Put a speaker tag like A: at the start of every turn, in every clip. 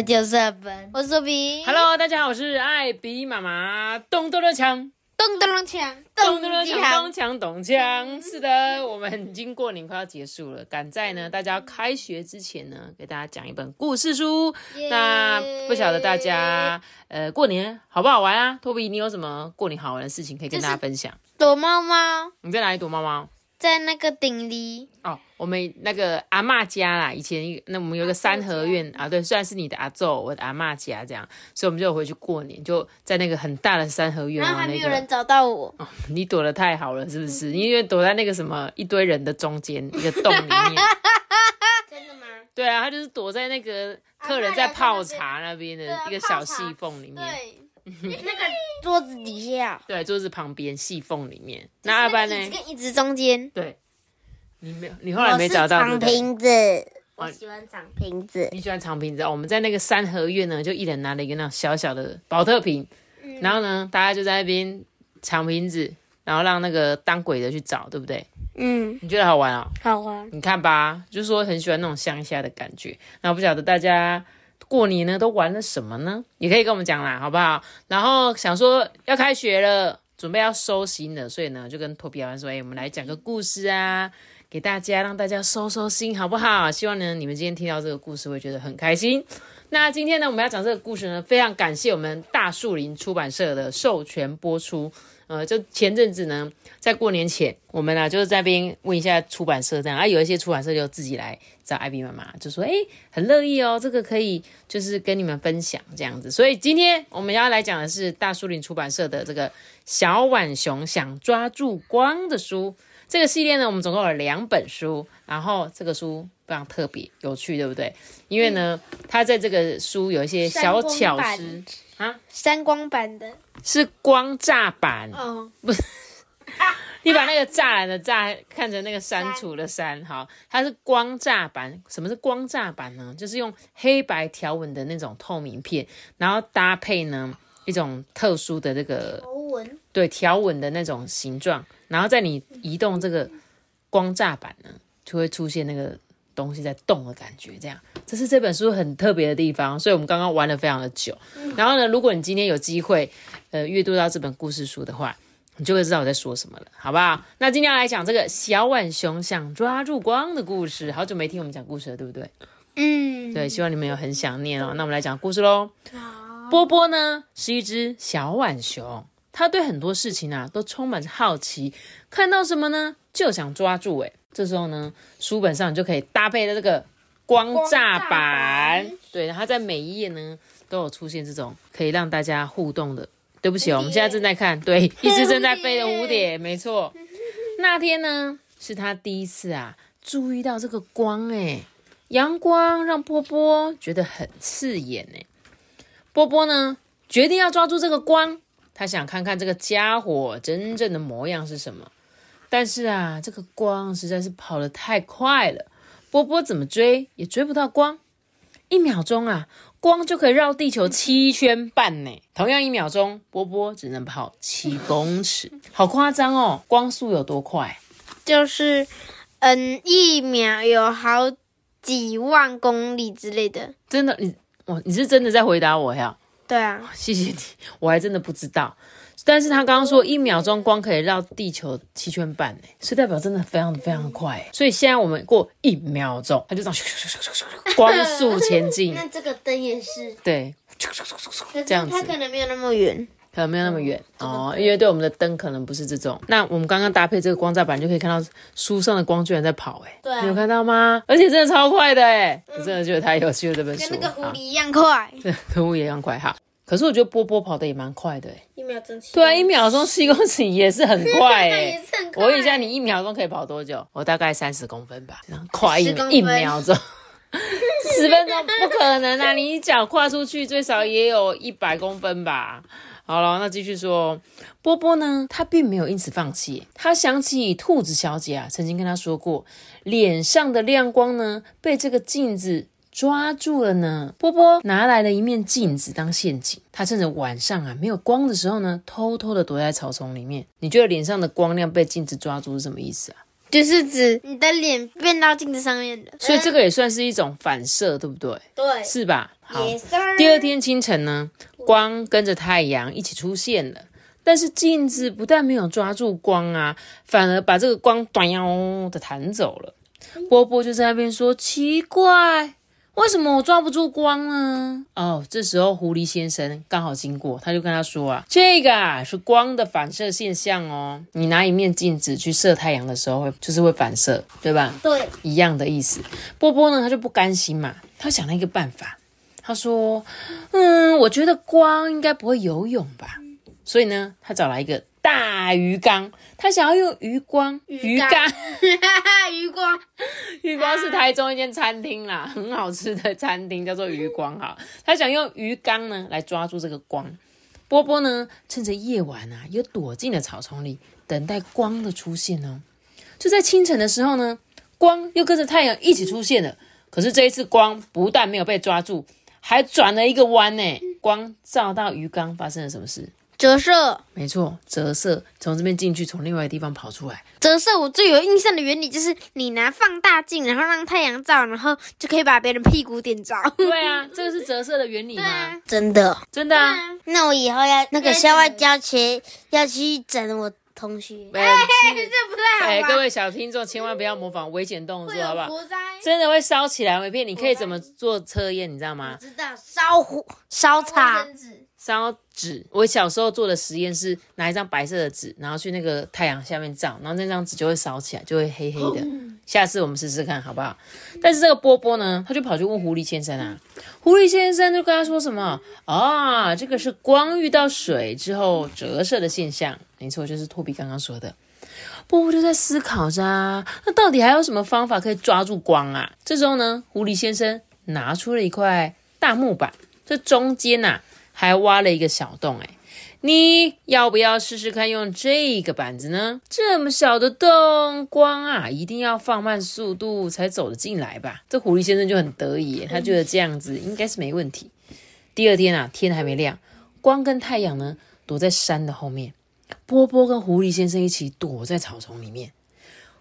A: 大家好，我是本，我是周比。
B: Hello，大家好，我是艾比妈妈，咚咚的锵，
A: 咚咚咚锵，
B: 咚咚的锵，咚锵咚锵。是的，我们已经过年快要结束了，赶在呢大家开学之前呢，给大家讲一本故事书。那不晓得大家呃过年好不好玩啊？托比，你有什么过年好玩的事情可以跟大家分享？
A: 躲猫猫
B: 你在哪里躲猫猫？
A: 在那个顶里，
B: 哦，我们那个阿嬷家啦，以前那我们有个三合院啊，对，虽然是你的阿昼，我的阿嬷家这样，所以我们就回去过年，就在那个很大的三合院
A: 然后还
B: 玩那个。
A: 没有人找到我。
B: 哦，你躲得太好了，是不是？因为躲在那个什么一堆人的中间 一个洞里面。
A: 真的吗？
B: 对啊，他就是躲在那个客人在泡茶那边的一个小细缝里面，
A: 对，那个桌子底下，
B: 对，桌子旁边细缝里面。那阿班呢？
A: 跟椅子中间。
B: 对，你没有，你后来没找到，对
C: 长？瓶子，
B: 哦
C: 我喜欢长瓶子。
B: 你喜欢长瓶子哦？我们在那个三合院呢，就一人拿了一个那种小小的保特瓶，然后呢，大家就在那边长瓶子，然后让那个当鬼的去找，对不对？
A: 嗯，
B: 你觉得好玩哦？
A: 好玩。
B: 你看吧，就是说很喜欢那种乡下的感觉。那我不晓得大家过年呢都玩了什么呢？也可以跟我们讲啦，好不好？然后想说要开学了，准备要收心了，所以呢就跟托比老师说，哎、我们来讲个故事啊，给大家让大家收收心，好不好？希望呢你们今天听到这个故事会觉得很开心。那今天呢我们要讲这个故事呢，非常感谢我们大树林出版社的授权播出。呃，就前阵子呢，在过年前，我们啊就是在那边问一下出版社这样啊，有一些出版社就自己来找艾比妈妈，就说哎，很乐意哦，这个可以就是跟你们分享这样子。所以今天我们要来讲的是大树林出版社的这个小浣熊想抓住光的书。这个系列呢，我们总共有两本书，然后这个书非常特别有趣，对不对？因为呢，它在这个书有一些小巧思
A: 版，三光版的。
B: 是光栅版，
A: 哦，不
B: 你把那个栅栏的栅看成那个删除的删，好，它是光栅版。什么是光栅版呢？就是用黑白条纹的那种透明片，然后搭配呢一种特殊的这个
A: 条纹。
B: 对条纹的那种形状，然后在你移动这个光栅板呢，就会出现那个东西在动的感觉。这样，这是这本书很特别的地方，所以我们刚刚玩了非常的久。然后呢，如果你今天有机会呃阅读到这本故事书的话，你就会知道我在说什么了，好不好？那今天要来讲这个小浣熊想抓住光的故事，好久没听我们讲故事了，对不对？
A: 嗯，
B: 对，希望你们有很想念哦。那我们来讲故事喽。波波呢是一只小浣熊，它对很多事情啊都充满着好奇，看到什么呢就想抓住。诶，这时候呢，书本上你就可以搭配的这个光栅板
A: 板，
B: 对，然后在每一页呢都有出现这种可以让大家互动的。对不起哦，我们现在正在看，对，一只正在飞的蝴蝶，没错。那天呢，是他第一次啊注意到这个光，诶，阳光让波波觉得很刺眼呢。波波呢决定要抓住这个光，他想看看这个家伙真正的模样是什么。但是啊，这个光实在是跑得太快了，波波怎么追也追不到光。一秒钟啊，光就可以绕地球七圈半呢。同样一秒钟，波波只能跑七公尺，好夸张哦！光速有多快？
A: 就是，嗯，一秒有好几万公里之类的。
B: 真的，你哇，你是真的在回答我呀？
A: 对啊，
B: 谢谢你，我还真的不知道。但是他刚刚说一秒钟光可以绕地球七圈半呢，所以代表真的非常非常的快。所以现在我们过一秒钟，它就这样咻咻咻咻咻咻光速前进，
A: 那这个灯也是，
B: 对，这样子。
A: 它可能没有那么远。
B: 可能没有那么远哦，因为对我们的灯可能不是这种。那我们刚刚搭配这个光栅板，就可以看到书上的光居然在跑，哎，
A: 对啊。
B: 你有看到吗？而且真的超快的，哎，我真的觉得太有趣了这本书，
A: 跟那个狐狸一样快，
B: 对，跟狐狸一样快哈。可是我觉得波波跑的也蛮快的，哎，
A: 一秒钟七。
B: 对啊，一秒钟七公尺也是很快 哎、我问一下，你一秒钟可以跑多久？我大概三十公分吧，快一
A: 10公分
B: 一秒钟，十分钟不可能啊！你一脚跨出去，最少也有一百公分吧。好了，那继续说，波波呢？他并没有因此放弃。他想起兔子小姐啊，曾经跟他说过，脸上的亮光呢，被这个镜子抓住了呢。波波拿来了一面镜子当陷阱，他趁着晚上啊没有光的时候呢，偷偷的躲在草丛里面。你觉得脸上的光亮被镜子抓住是什么意思啊？
A: 就是指你的脸变到镜子上面的，
B: 所以这个也算是一种反射，对不对？
A: 对，
B: 是吧？好。第二天清晨呢，光跟着太阳一起出现了，但是镜子不但没有抓住光啊，反而把这个光短腰的弹走了。波波就在那边说：“奇怪。”为什么我抓不住光呢？哦，这时候狐狸先生刚好经过，他就跟他说啊，这个啊是光的反射现象哦。你拿一面镜子去射太阳的时候，会就是会反射，对吧？
A: 对，
B: 一样的意思。波波呢，他就不甘心嘛，他想了一个办法，他说，嗯，我觉得光应该不会游泳吧，所以呢，他找来一个。大鱼缸，他想要用鱼光鱼缸，
A: 鱼光，
B: 鱼光是台中一间餐厅啦，很好吃的餐厅，叫做鱼光哈。他想用鱼缸呢来抓住这个光。波波呢，趁着夜晚啊，又躲进了草丛里，等待光的出现哦。就在清晨的时候呢，光又跟着太阳一起出现了。可是这一次光不但没有被抓住，还转了一个弯呢。光照到鱼缸，发生了什么事？
A: 折射，
B: 没错，折射从这边进去，从另外一个地方跑出来。
A: 折射我最有印象的原理就是，你拿放大镜，然后让太阳照，然后就可以把别人屁股点着。
B: 对啊，这个是折射的原理吗？
A: 真的，
B: 真的啊。
A: 那我以后要那个校外教学要去整我同学。哎，这不太好。
B: 哎，各位小听众，千万不要模仿危险动作，好不好？真的会烧起来，没骗你。可以怎么做测验？你知道吗？
A: 知道，烧火烧茶。
B: 烧纸，我小时候做的实验是拿一张白色的纸，然后去那个太阳下面照，然后那张纸就会烧起来，就会黑黑的。下次我们试试看好不好？但是这个波波呢，他就跑去问狐狸先生啊，狐狸先生就跟他说什么啊？这个是光遇到水之后折射的现象，没错，就是托比刚刚说的。波波就在思考着，那到底还有什么方法可以抓住光啊？这时候呢，狐狸先生拿出了一块大木板，这中间呐。还挖了一个小洞，哎，你要不要试试看用这个板子呢？这么小的洞，光啊，一定要放慢速度才走得进来吧？这狐狸先生就很得意，他觉得这样子应该是没问题。第二天啊，天还没亮，光跟太阳呢躲在山的后面，波波跟狐狸先生一起躲在草丛里面。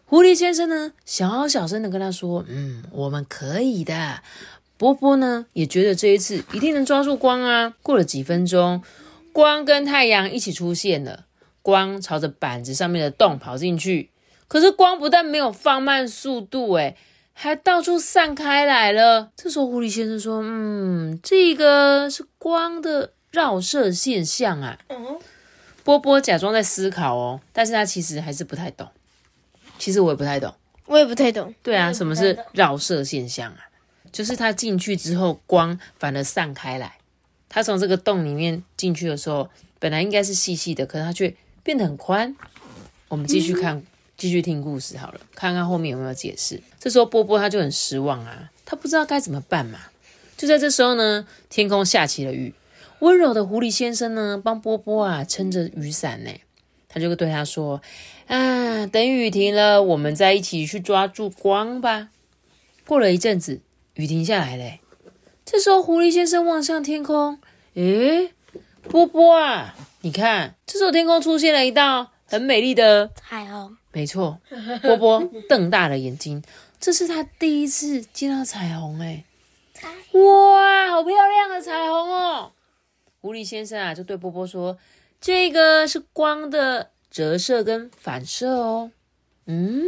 B: 狐狸先生呢，小小声的跟他说：“嗯，我们可以的。”波波呢也觉得这一次一定能抓住光啊！过了几分钟，光跟太阳一起出现了。光朝着板子上面的洞跑进去，可是光不但没有放慢速度，诶还到处散开来了。这时候狐狸先生说：“嗯，这个是光的绕射现象啊。”波波假装在思考哦，但是他其实还是不太懂。其实我也不太懂，
A: 我也不太懂。
B: 对啊，什么是绕射现象啊？就是他进去之后，光反而散开来。他从这个洞里面进去的时候，本来应该是细细的，可是他却变得很宽。我们继续看，继续听故事好了，看看后面有没有解释。这时候波波他就很失望啊，他不知道该怎么办嘛。就在这时候呢，天空下起了雨。温柔的狐狸先生呢，帮波波啊撑着雨伞呢。他就对他说：“啊，等雨停了，我们再一起去抓住光吧。”过了一阵子。雨停下来嘞，这时候狐狸先生望向天空，诶，波波啊，你看，这时候天空出现了一道很美丽的
A: 彩虹。
B: 没错，波波 瞪大了眼睛，这是他第一次见到彩虹诶，哇，好漂亮的彩虹哦！狐狸先生啊，就对波波说：“这个是光的折射跟反射哦。”嗯。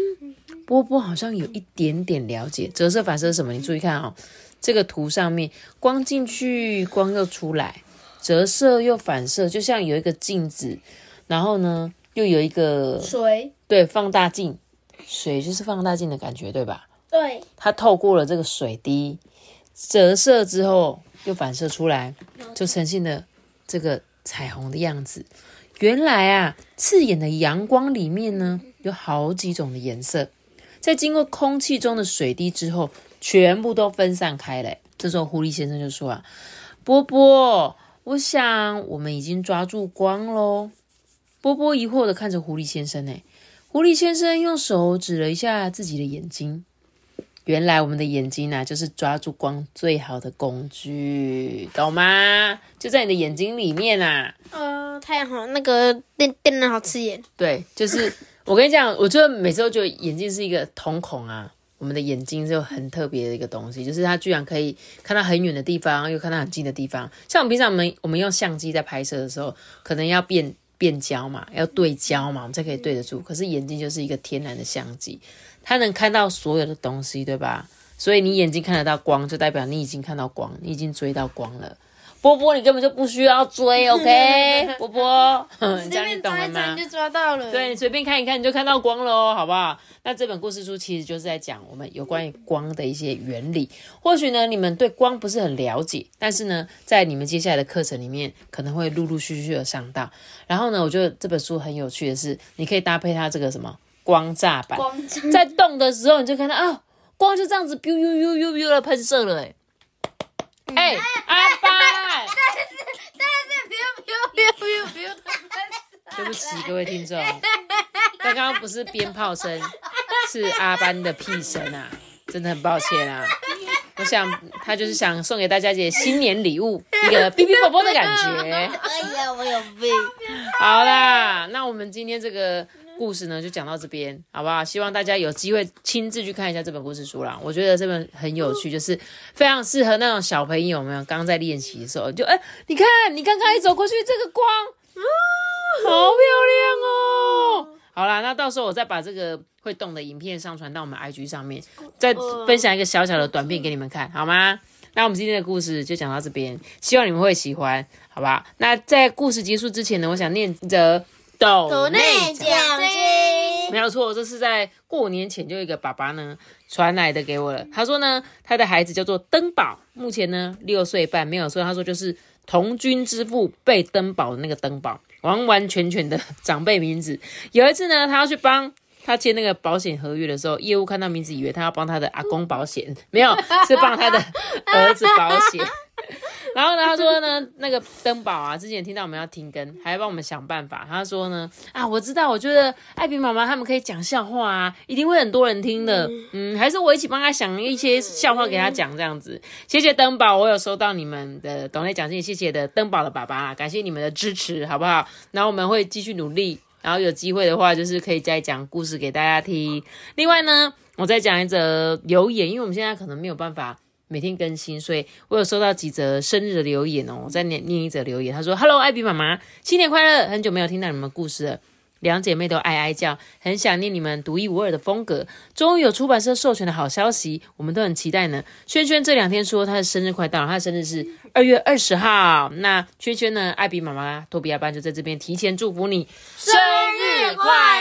B: 波波好像有一点点了解折射反射是什么，你注意看哦，这个图上面光进去，光又出来，折射又反射，就像有一个镜子，然后呢又有一个
A: 水，
B: 对，放大镜，水就是放大镜的感觉，对吧？
A: 对，
B: 它透过了这个水滴，折射之后又反射出来，就呈现了这个彩虹的样子。原来啊，刺眼的阳光里面呢，有好几种的颜色。在经过空气中的水滴之后，全部都分散开来。这时候狐狸先生就说啊：“波波，我想我们已经抓住光喽。”波波疑惑的看着狐狸先生，哎，狐狸先生用手指了一下自己的眼睛。原来我们的眼睛呐，就是抓住光最好的工具，懂吗？就在你的眼睛里面呐。
A: 呃，太阳好，那个电电灯好刺眼。
B: 对，就是我跟你讲，我就每次都觉得眼睛是一个瞳孔啊。我们的眼睛是很特别的一个东西，就是它居然可以看到很远的地方，又看到很近的地方。像我们平常我们我们用相机在拍摄的时候，可能要变变焦嘛，要对焦嘛，我们才可以对得住。可是眼睛就是一个天然的相机。它能看到所有的东西，对吧？所以你眼睛看得到光，就代表你已经看到光，你已经追到光了。波波，你根本就不需要追，OK？波波，这 样你懂了吗？
A: 就抓到了。
B: 对，你随便看一看，你就看到光了哦，好不好？那这本故事书其实就是在讲我们有关于光的一些原理。或许呢，你们对光不是很了解，但是呢，在你们接下来的课程里面，可能会陆陆续续的上到。然后呢，我觉得这本书很有趣的是，你可以搭配它这个什么？光炸板，在动的时候你就看到啊，光就这样子，biu biu biu biu biu 的喷射了，哎，哎，阿班，
A: 但是但是 biu biu biu biu
B: 对不起各位听众，刚刚不是鞭炮声，是阿班的屁声啊，真的很抱歉啊，我想他就是想送给大家一些新年礼物，一个哔哔啵啵的感觉。哎
A: 呀，我有病。
B: 好啦，那我们今天这个。故事呢就讲到这边，好不好？希望大家有机会亲自去看一下这本故事书啦。我觉得这本很有趣，就是非常适合那种小朋友们刚在练习的时候，就哎，你看，你刚刚一走过去，这个光，啊，好漂亮哦！好啦，那到时候我再把这个会动的影片上传到我们 IG 上面，再分享一个小小的短片给你们看，好吗？那我们今天的故事就讲到这边，希望你们会喜欢，好吧？那在故事结束之前呢，我想念着。斗内奖金没有错，这是在过年前就一个爸爸呢传来的给我了。他说呢，他的孩子叫做登宝，目前呢六岁半，没有错。他说就是童军之父被登宝的那个登宝，完完全全的长辈名字。有一次呢，他要去帮他签那个保险合约的时候，业务看到名字以为他要帮他的阿公保险，没有，是帮他的儿子保险。然后呢，他说呢，那个登宝啊，之前听到我们要停更，还要帮我们想办法。他说呢，啊，我知道，我觉得艾比妈妈他们可以讲笑话啊，一定会很多人听的。嗯，还是我一起帮他想一些笑话给他讲这样子。谢谢登宝，我有收到你们的懂内奖金，谢谢的登宝的爸爸，感谢你们的支持，好不好？然后我们会继续努力，然后有机会的话，就是可以再讲故事给大家听。另外呢，我再讲一则留言，因为我们现在可能没有办法。每天更新，所以我有收到几则生日的留言哦。我在念念一则留言，他说：“Hello，艾比妈妈，新年快乐！很久没有听到你们故事了，两姐妹都哀哀叫，很想念你们独一无二的风格。终于有出版社授权的好消息，我们都很期待呢。轩轩这两天说他的生日快到了，他的生日是二月二十号。那轩轩呢？艾比妈妈、托比亚班就在这边提前祝福你生日快。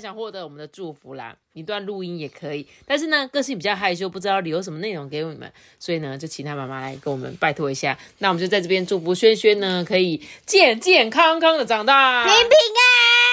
B: 想获得我们的祝福啦。”一段录音也可以，但是呢，个性比较害羞，不知道留什么内容给你们，所以呢，就请他妈妈来跟我们拜托一下。那我们就在这边祝福轩轩呢，可以健健康康的长大，
A: 平平安，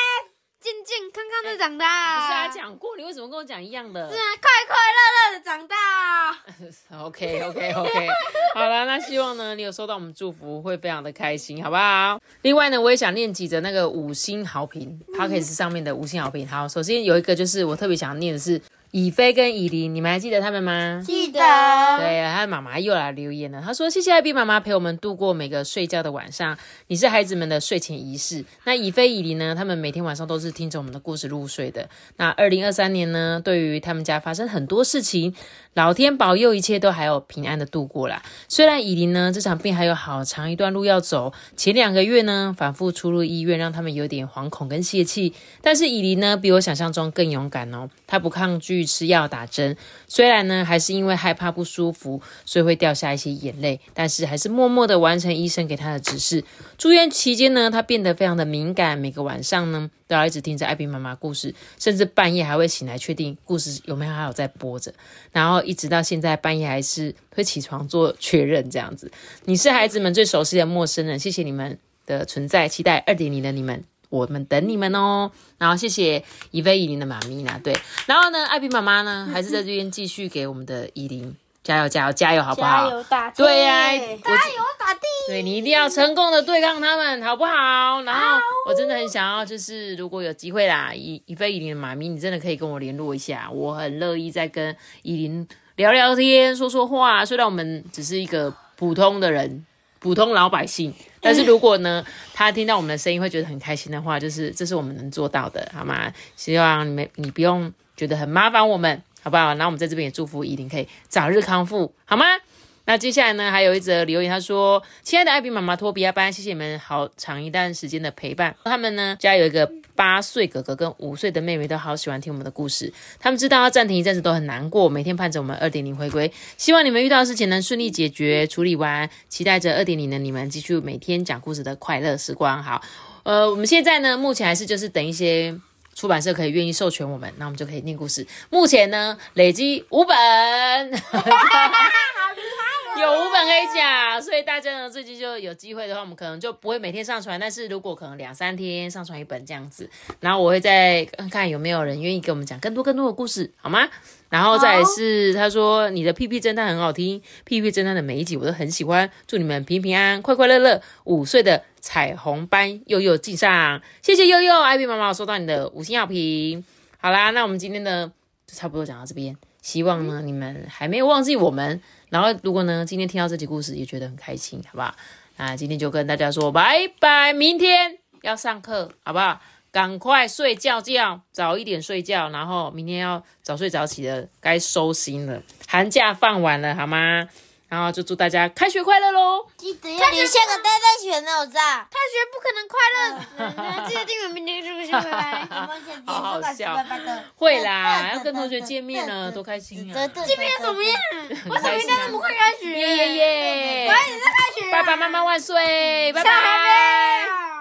A: 健健康康的长大。
B: 不是啊，讲过，你为什么跟我讲一样的？
A: 是啊，快快乐乐的长大。
B: OK OK OK，好了，那希望呢，你有收到我们祝福，会非常的开心，好不好？另外呢，我也想念几则那个五星好评 p o c a s t 上面的五星好评。好，首先有一个就是我特别想念的是。以飞跟以琳，你们还记得他们吗？
A: 记得。
B: 对，他的妈妈又来留言了。他说：“谢谢艾比妈妈陪我们度过每个睡觉的晚上，你是孩子们的睡前仪式。”那以飞、以琳呢？他们每天晚上都是听着我们的故事入睡的。那二零二三年呢？对于他们家发生很多事情，老天保佑，一切都还有平安的度过啦。虽然以琳呢这场病还有好长一段路要走，前两个月呢反复出入医院，让他们有点惶恐跟泄气。但是以琳呢比我想象中更勇敢哦，她不抗拒。吃药打针，虽然呢还是因为害怕不舒服，所以会掉下一些眼泪，但是还是默默的完成医生给他的指示。住院期间呢，他变得非常的敏感，每个晚上呢都要一直听着艾比妈妈故事，甚至半夜还会醒来确定故事有没有还有在播着，然后一直到现在半夜还是会起床做确认这样子。你是孩子们最熟悉的陌生人，谢谢你们的存在，期待二点零的你们。我们等你们哦。然后谢谢以飞以琳的妈咪呢，对，然后呢，艾比妈妈呢，还是在这边继续给我们的以琳加油加油加油，好不好？
A: 加油打地！
B: 对呀、
A: 加油打地！
B: 对你一定要成功的对抗他们，好不好？然后我真的很想要，就是如果有机会啦，以以飞以琳的妈咪，你真的可以跟我联络一下，我很乐意再跟以琳聊聊天、说说话。虽然我们只是一个普通的人、普通老百姓，但是如果呢，他听到我们的声音会觉得很开心的话，就是这是我们能做到的，好吗？希望你们你不用觉得很麻烦我们，好不好？那我们在这边也祝福依林可以早日康复，好吗？那接下来呢，还有一则留言，他说：“亲爱的艾比妈妈、托比亚班，谢谢你们好长一段时间的陪伴。他们呢，家有一个八岁哥哥跟五岁的妹妹，都好喜欢听我们的故事。他们知道要暂停一阵子都很难过，每天盼着我们二点零回归。希望你们遇到的事情能顺利解决、处理完，期待着二点零的你们继续每天讲故事的快乐时光。好，呃，我们现在呢，目前还是就是等一些。”出版社可以愿意授权我们，那我们就可以念故事。目前呢，累积五本，好厉害有五本可以讲，所以大家呢最近就有机会的话，我们可能就不会每天上传，但是如果可能两三天上传一本这样子，然后我会再看看有没有人愿意给我们讲更多更多的故事，好吗？然后再是他说你的屁屁侦探很好听，屁屁侦探的每一集我都很喜欢，祝你们平平安安、快快乐乐。五岁的彩虹班悠悠敬上，谢谢悠悠，艾比妈妈收到你的五星好评。好啦，那我们今天呢就差不多讲到这边，希望呢你们还没有忘记我们。然后如果呢今天听到这集故事也觉得很开心，好不好？那今天就跟大家说拜拜，明天要上课，好不好？赶快睡觉觉，早一点睡觉，然后明天要早睡早起的，该收心了。寒假放完了，好吗？然后就祝大家开学快乐喽！
D: 记得要留下个呆呆选的，我知道。
A: 开学不可能快乐，记得订阅明天这个新拜拜。
B: 好好笑，会啦，要跟同学见面了，多开心啊！
D: 见面
A: 怎么样？
B: 我怎么
A: 那么快开学？
B: 耶耶耶！
A: 快点再开学！
B: 爸爸妈妈万岁！拜拜。